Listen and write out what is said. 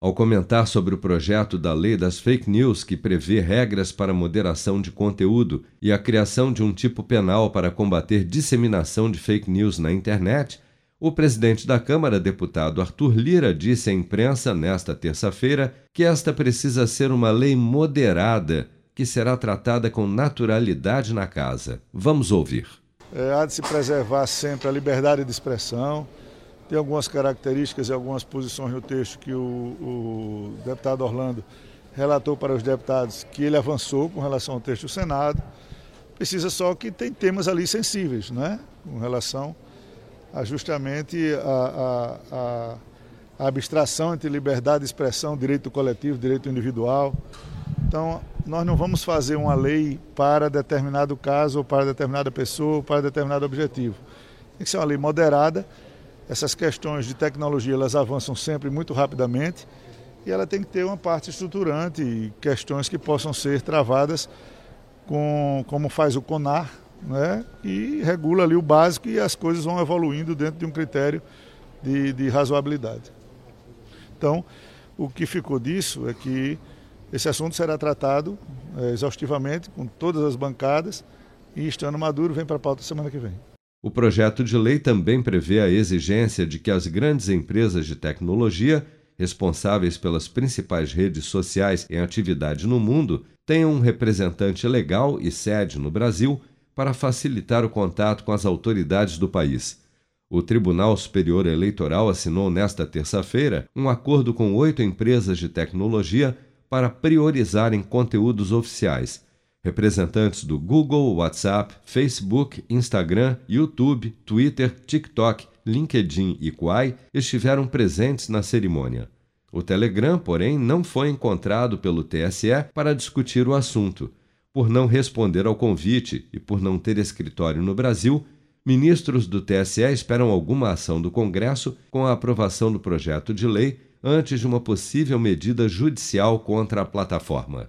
Ao comentar sobre o projeto da Lei das Fake News, que prevê regras para moderação de conteúdo e a criação de um tipo penal para combater disseminação de fake news na internet, o presidente da Câmara, deputado Arthur Lira, disse à imprensa nesta terça-feira que esta precisa ser uma lei moderada que será tratada com naturalidade na casa. Vamos ouvir. É, há de se preservar sempre a liberdade de expressão tem algumas características e algumas posições no texto que o, o deputado Orlando relatou para os deputados que ele avançou com relação ao texto do Senado. Precisa só que tem temas ali sensíveis, né? com relação a justamente a, a, a, abstração entre liberdade de expressão, direito coletivo, direito individual. Então, nós não vamos fazer uma lei para determinado caso, ou para determinada pessoa, ou para determinado objetivo. Tem que ser uma lei moderada essas questões de tecnologia elas avançam sempre muito rapidamente e ela tem que ter uma parte estruturante e questões que possam ser travadas com como faz o CONAR, né, e regula ali o básico e as coisas vão evoluindo dentro de um critério de, de razoabilidade. Então, o que ficou disso é que esse assunto será tratado é, exaustivamente com todas as bancadas e, estando maduro, vem para a pauta semana que vem. O projeto de lei também prevê a exigência de que as grandes empresas de tecnologia, responsáveis pelas principais redes sociais em atividade no mundo, tenham um representante legal e sede no Brasil para facilitar o contato com as autoridades do país. O Tribunal Superior Eleitoral assinou nesta terça-feira um acordo com oito empresas de tecnologia para priorizarem conteúdos oficiais Representantes do Google, WhatsApp, Facebook, Instagram, YouTube, Twitter, TikTok, LinkedIn e Quai estiveram presentes na cerimônia. O Telegram, porém, não foi encontrado pelo TSE para discutir o assunto. Por não responder ao convite e por não ter escritório no Brasil, ministros do TSE esperam alguma ação do Congresso com a aprovação do projeto de lei antes de uma possível medida judicial contra a plataforma